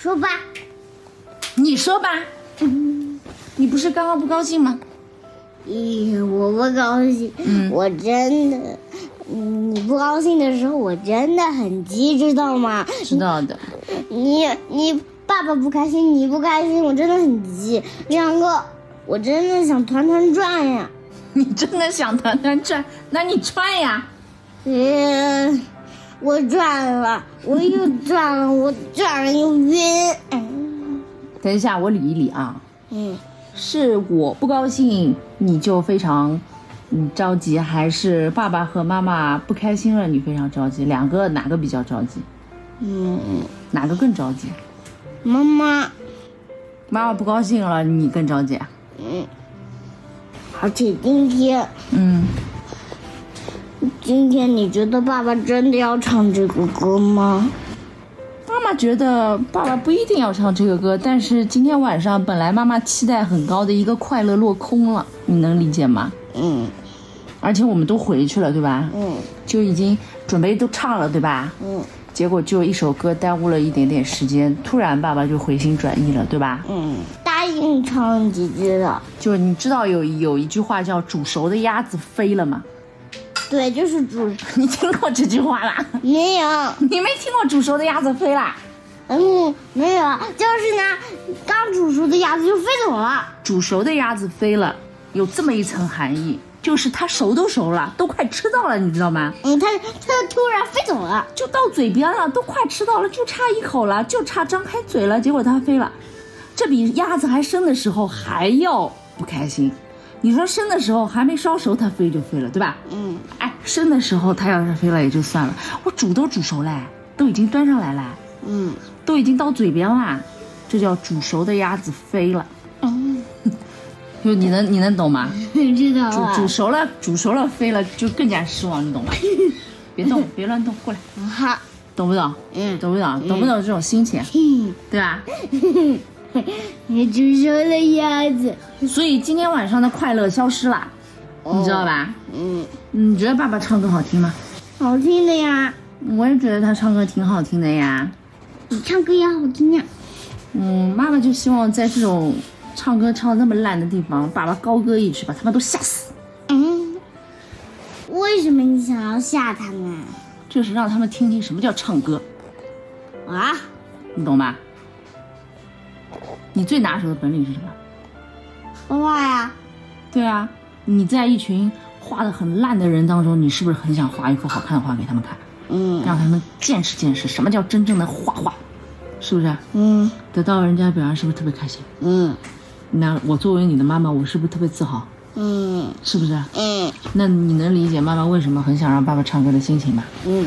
说吧，你说吧，你不是刚刚不高兴吗？咦，我不高兴，嗯我真的，嗯你不高兴的时候，我真的很急，知道吗？知道的，你你爸爸不开心，你不开心，我真的很急，两个我真的想团团转呀。你真的想团团转，那你转呀。嗯，我转了，我又转了，我转了又晕。嗯等一下，我理一理啊。嗯，是我不高兴，你就非常嗯着急，还是爸爸和妈妈不开心了，你非常着急？两个哪个比较着急？嗯，哪个更着急？妈妈，妈妈不高兴了，你更着急？嗯，而且今天，嗯，今天你觉得爸爸真的要唱这个歌吗？妈妈觉得爸爸不一定要唱这个歌，但是今天晚上本来妈妈期待很高的一个快乐落空了，你能理解吗？嗯而且我们都回去了，对吧？嗯就已经准备都唱了，对吧？嗯结果就一首歌耽误了一点点时间，突然爸爸就回心转意了，对吧？嗯，答应唱几句了。就是你知道有有一句话叫“煮熟的鸭子飞了”吗？对，就是煮，你听过这句话啦？没有，你没听过“煮熟的鸭子飞啦嗯，没有，就是呢，刚煮熟的鸭子就飞走了。”？煮熟的鸭子飞了，有这么一层含义，就是它熟都熟了，都快吃到了，你知道吗？嗯，它它突然飞走了。就到嘴边了，都快吃到了，就差一口了，就差张开嘴了，结果它飞了。这比鸭子还生的时候还要不开心。你说生的时候还没烧熟，它飞就飞了，对吧？嗯哎，生的时候它要是飞了也就算了，我煮都煮熟嘞，都已经端上来了，嗯都已经到嘴边啦，这叫煮熟的鸭子飞了。嗯，就你能你能懂吗？知道煮。煮熟了，煮熟了飞了就更加失望，你懂吗？别动，别乱动，过来，好，懂不懂？嗯懂不懂？懂不懂这种心情？嗯，对吧？你煮熟了鸭子。所以今天晚上的快乐消失了，你知道吧？嗯，你觉得爸爸唱歌好听吗？好听的呀，我也觉得他唱歌挺好听的呀。你唱歌也好听呀。嗯，妈妈就希望在这种唱歌唱的那么烂的地方，爸爸高歌一曲，把他们都吓死，嗯，为什么你想要吓他们就是让他们听听什么叫唱歌，啊？你懂吧？你最拿手的本领是什么？画画呀。对啊，你在一群画的很烂的人当中，你是不是很想画一幅好看的画给他们看，嗯让他们见识见识什么叫真正的画画，是不是？嗯得到人家表扬，是不是特别开心？嗯那我作为你的妈妈，我是不是特别自豪？嗯是不是？嗯那你能理解妈妈为什么很想让爸爸唱歌的心情吗？嗯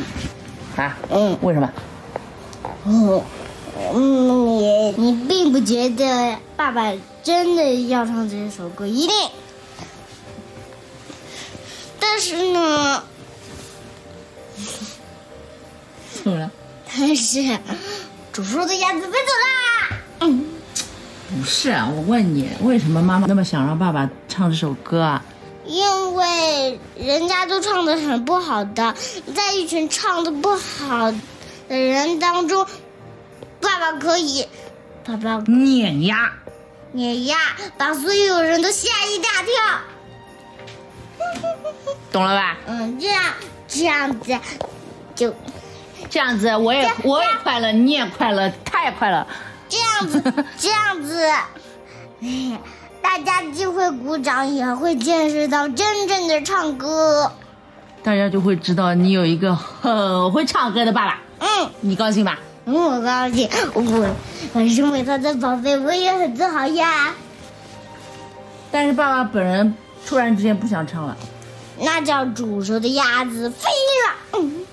啊？嗯为什么？嗯嗯，你你并不觉得爸爸真的要唱这首歌，一定。但是呢，怎么了？但是煮熟的鸭子飞走啦。嗯，不是啊，我问你，为什么妈妈那么想让爸爸唱这首歌啊？因为人家都唱的很不好的，在一群唱的不好的人当中，爸爸可以，爸爸碾压。碾压，把所有人都吓一大跳。懂了吧？嗯，这样这样子就这样子，我也我也快乐，你也快乐，他也快乐。这样子 这样子，大家既会鼓掌，也会见识到真正的唱歌。大家就会知道你有一个很会唱歌的爸爸，嗯，你高兴吧？嗯我高兴，我我身为他的宝贝，我也很自豪呀。但是爸爸本人突然之间不想唱了。那叫煮熟的鸭子飞了。嗯，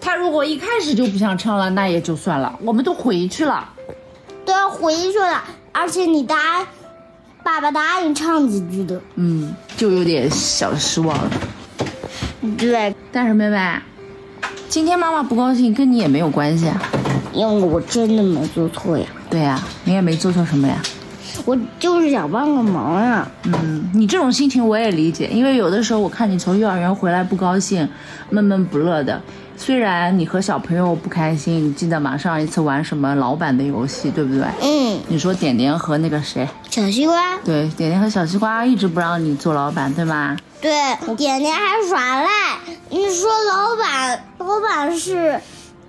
他如果一开始就不想唱了，那也就算了，我们都回去了。都要回去了，而且你答，爸爸答应唱几句的。嗯，就有点小失望了。对，但是妹妹，今天妈妈不高兴跟你也没有关系啊。因为我真的没做错呀，对呀、你也没做错什么呀。我就是想帮个忙呀。嗯，你这种心情我也理解，因为有的时候我看你从幼儿园回来不高兴，闷闷不乐的，虽然你和小朋友不开心，你记得吗？上一次玩什么老板的游戏，对不对？嗯，你说点点和那个谁？小西瓜，对，点点和小西瓜一直不让你做老板，对吗？对，点点还耍赖。你说老板，老板是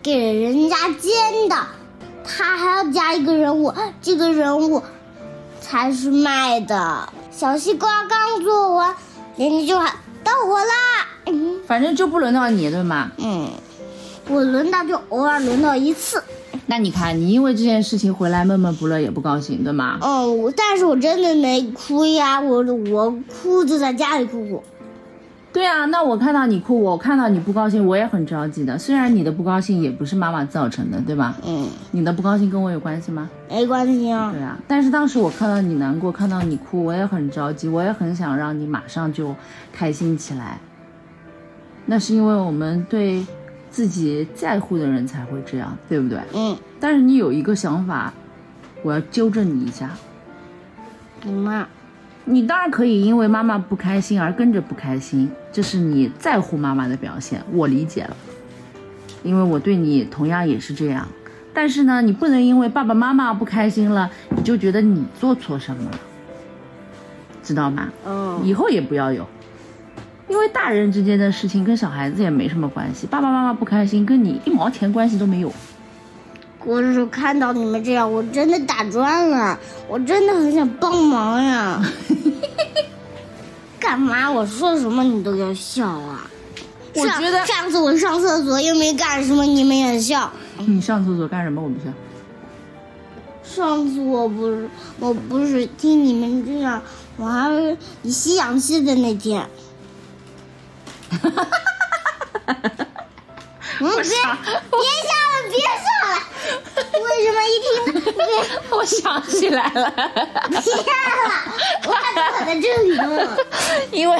给人家煎的，他还要加一个人物，这个人物才是卖的。小西瓜刚做完，人家就喊到我啦。嗯反正就不轮到你，对吗？嗯，我轮到就偶尔轮到一次。那你看，你因为这件事情回来闷闷不乐，也不高兴，对吗？嗯，我但是我真的没哭呀，我我哭就在家里哭过。对啊，那我看到你哭，我看到你不高兴，我也很着急的。虽然你的不高兴也不是妈妈造成的，对吧？嗯，你的不高兴跟我有关系吗？没关系啊对。啊，但是当时我看到你难过，看到你哭，我也很着急，我也很想让你马上就开心起来。那是因为我们对自己在乎的人才会这样，对不对？嗯，但是你有一个想法，我要纠正你一下。什么？你当然可以因为妈妈不开心而跟着不开心，这是你在乎妈妈的表现，我理解了。因为我对你同样也是这样，但是呢，你不能因为爸爸妈妈不开心了，你就觉得你做错什么了，知道吗？嗯，以后也不要有，因为大人之间的事情跟小孩子也没什么关系，爸爸妈妈不开心跟你一毛钱关系都没有。我是看到你们这样，我真的打转了，我真的很想帮忙呀。干嘛？我说什么你都要笑啊？我觉得上次我上厕所又没干什么，你们也笑。你上厕所干什么？我不笑。上次我不是我不是听你们这样，我还以吸氧气的那天。嗯，别别笑了，别笑了！为什么一听别 我想起来了，别了？我还坐在这里呢。因为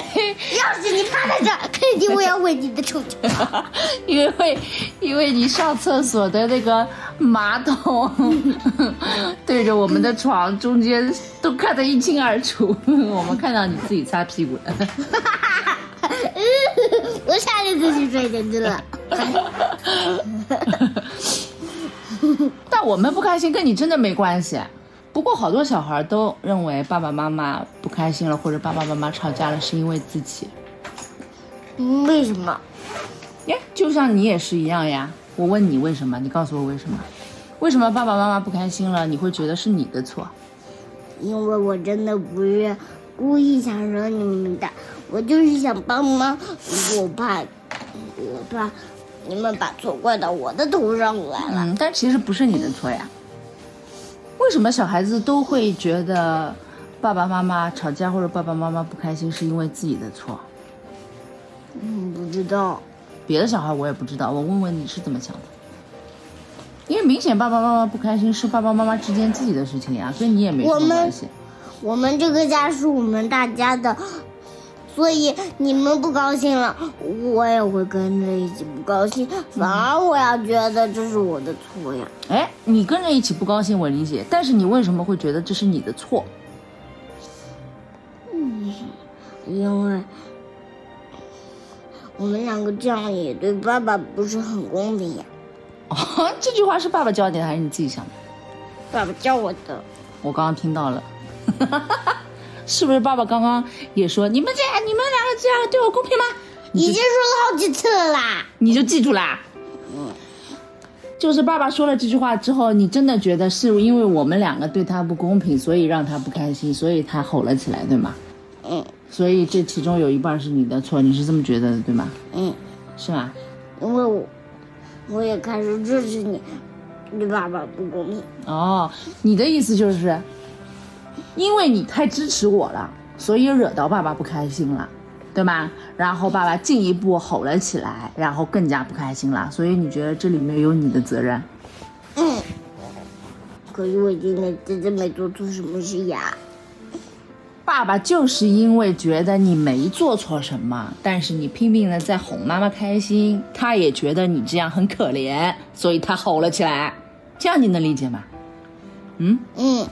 要是你趴在这儿，肯定我要闻你的臭脚。因为因为你上厕所的那个马桶对着我们的床，中间都看得一清二楚，我们看到你自己擦屁股了。我差点就去睡进去了。但我们不开心跟你真的没关系。不过好多小孩都认为爸爸妈妈不开心了，或者爸爸妈妈吵架了，是因为自己。嗯为什么？耶，就像你也是一样呀。我问你为什么，你告诉我为什么？为什么爸爸妈妈不开心了，你会觉得是你的错？因为我真的不是故意想惹你们的，我就是想帮忙。我怕，我怕你们把错怪到我的头上来了。嗯，但其实不是你的错呀。为什么小孩子都会觉得爸爸妈妈吵架或者爸爸妈妈不开心是因为自己的错？嗯，不知道。别的小孩我也不知道，我问问你是怎么想的？因为明显爸爸妈妈不开心是爸爸妈妈之间自己的事情呀，跟你也没什么关系。我们这个家是我们大家的，所以你们不高兴了，我也会跟着一起不高兴。反而我要觉得这是我的错呀。哎，你跟着一起不高兴我理解，但是你为什么会觉得这是你的错？嗯因为我们两个这样也对爸爸不是很公平呀。哦，这句话是爸爸教你的还是你自己想的？爸爸教我的。我刚刚听到了，是不是爸爸刚刚也说你们这样，你们两个这样对我公平吗？已经说了好几次了啦。你就记住啦。嗯就是爸爸说了这句话之后，你真的觉得是因为我们两个对他不公平，所以让他不开心，所以他吼了起来，对吗？嗯所以这其中有一半是你的错，你是这么觉得的，对吗？嗯，是吧？因为我我也开始支持你，对爸爸不公平。哦，你的意思就是，因为你太支持我了，所以惹到爸爸不开心了，对吗？然后爸爸进一步吼了起来，然后更加不开心了，所以你觉得这里面有你的责任？嗯，可是我今天真的没做错什么事呀。爸爸就是因为觉得你没做错什么，但是你拼命的在哄妈妈开心，他也觉得你这样很可怜，所以他吼了起来。这样你能理解吗？嗯，嗯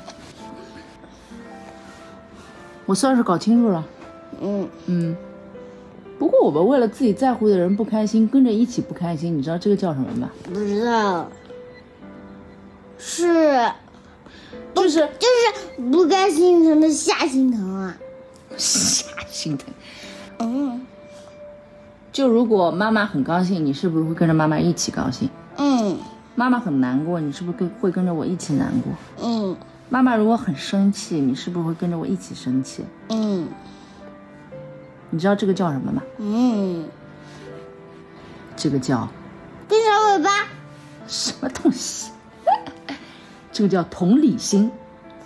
我算是搞清楚了。嗯，嗯，不过我们为了自己在乎的人不开心，跟着一起不开心，你知道这个叫什么吗？不知道，是就是就是不该心疼的瞎心疼啊。瞎心疼。嗯就如果妈妈很高兴，你是不是会跟着妈妈一起高兴？嗯妈妈很难过，你是不是跟会跟着我一起难过？嗯妈妈如果很生气，你是不是会跟着我一起生气？嗯你知道这个叫什么吗？嗯，这个叫跟小尾巴，什么东西？这个叫同理心。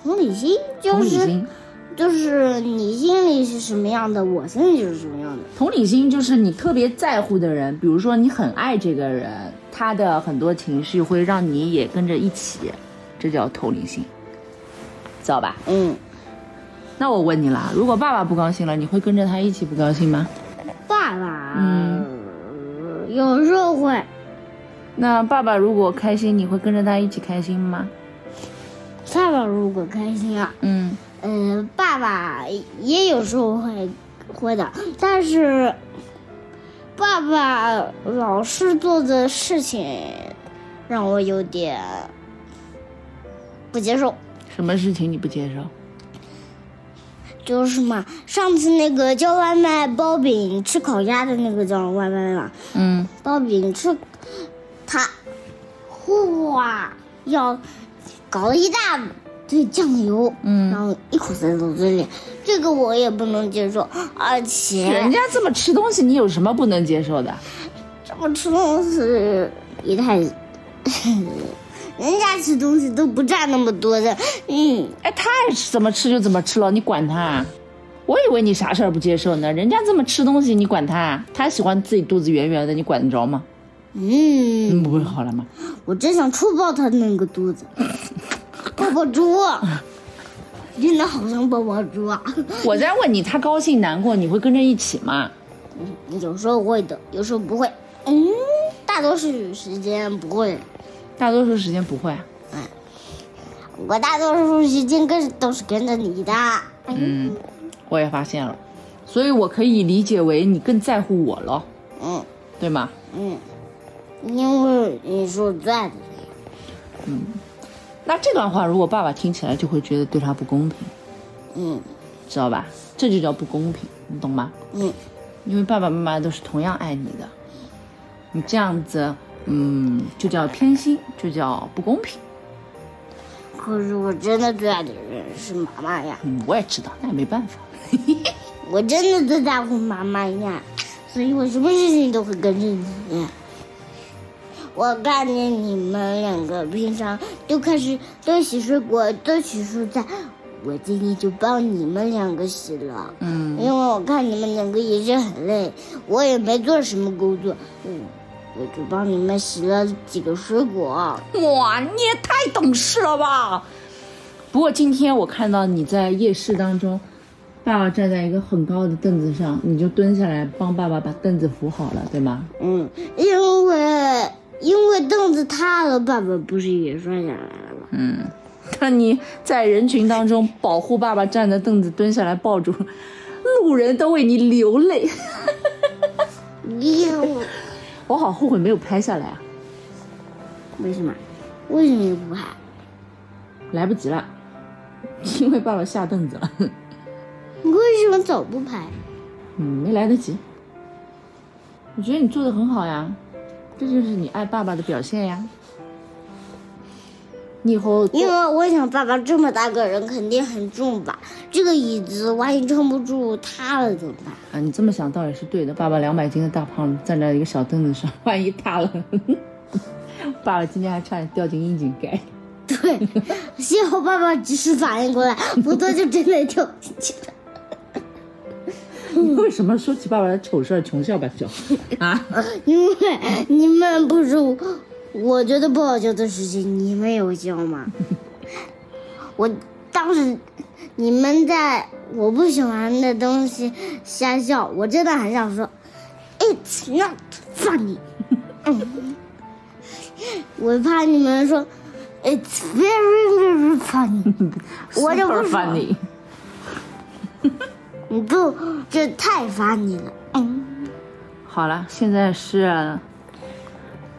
同理心就是同理心，就是你心里是什么样的，我心里就是什么样的。同理心就是你特别在乎的人，比如说你很爱这个人，他的很多情绪会让你也跟着一起，这叫同理心，知道吧？嗯，那我问你啦，如果爸爸不高兴了，你会跟着他一起不高兴吗？爸爸，嗯呃有时候会，那爸爸如果开心，你会跟着他一起开心吗？爸爸如果开心啊，嗯，呃，爸爸也有时候会会的，但是爸爸老是做的事情让我有点不接受。什么事情你不接受？就是嘛，上次那个叫外卖包饼吃烤鸭的那个叫外卖嘛，嗯包饼吃，他哇要搞了一大堆酱油，嗯然后一口塞到嘴里，这个我也不能接受，而且人家这么吃东西，你有什么不能接受的？这么吃东西也太，人家吃东西都不占那么多的，嗯，哎，他爱吃怎么吃就怎么吃了，你管他啊？我以为你啥事儿不接受呢，人家这么吃东西，你管他啊？他喜欢自己肚子圆圆的，你管得着吗？嗯，嗯，不会好了吗？我真想戳爆他那个肚子，抱抱猪，真的好像抱抱猪啊！我在问你，他高兴难过，你会跟着一起吗？有时候会的，有时候不会。嗯，大多数时间不会。大多数时间不会嗯。我大多数时间跟都是跟着你的。嗯，我也发现了，所以我可以理解为你更在乎我了，嗯对吗？嗯，因为你是我最爱的人。那这段话如果爸爸听起来就会觉得对他不公平，嗯知道吧？这就叫不公平，你懂吗？嗯，因为爸爸妈妈都是同样爱你的，你这样子，嗯，就叫偏心，就叫不公平。可是我真的最爱的人是妈妈呀，嗯，我也知道，那也没办法。我真的最在乎妈妈呀，所以我什么事情都会跟着你。我看见你们两个平常都开始都洗水果，都洗蔬菜，我今天就帮你们两个洗了。嗯，因为我看你们两个也是很累，我也没做什么工作，嗯，我就帮你们洗了几个水果。哇，你也太懂事了吧！不过今天我看到你在夜市当中，爸爸站在一个很高的凳子上，你就蹲下来帮爸爸把凳子扶好了，对吗？嗯，因为因为凳子塌了，爸爸不是也摔下来了吗？嗯，看你在人群当中保护爸爸站的凳子蹲下来抱住，路人都为你流泪。哟，我好后悔没有拍下来啊，为什么？为什么不拍？来不及了，因为爸爸下凳子了。你为什么早不拍？嗯，没来得及。我觉得你做的很好呀，这就是你爱爸爸的表现呀。你以后因为我想爸爸这么大个人肯定很重吧，这个椅子万一撑不住塌了怎么办？啊，你这么想倒也是对的。爸爸两百斤的大胖子站在一个小凳子上，万一塌了，爸爸今天还差点掉进窨井盖。对，幸好爸爸及时反应过来，否则就真的掉进去了。你为什么说起爸爸的丑事儿穷笑百笑啊？因为你们不是我我觉得不好笑的事情，你们有笑吗？我当时你们在我不喜欢的东西瞎笑，我真的很想说，It's not funny。嗯，我怕你们说，It's very very funny。我就不 funny。你不，这太 funny 了。嗯，好了，现在是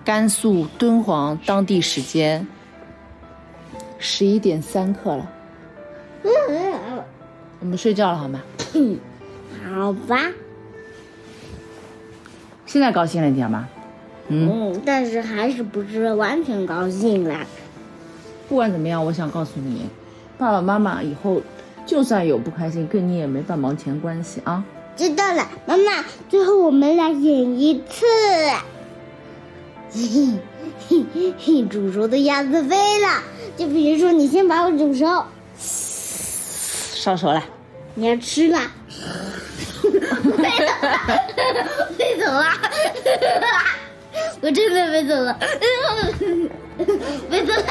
甘肃敦煌当地时间十一点三刻了，我们睡觉了好吗？好吧，现在高兴了一点吗？嗯，嗯，但是还是不是完全高兴了。不管怎么样，我想告诉你，爸爸妈妈以后就算有不开心，跟你也没半毛钱关系啊。知道了，妈妈，最后我们来演一次。嘿嘿嘿嘿，煮熟的鸭子飞了。就比如说，你先把我煮熟，烧熟了，你要吃了。飞走了，飞走了，我真的飞走了，飞走了。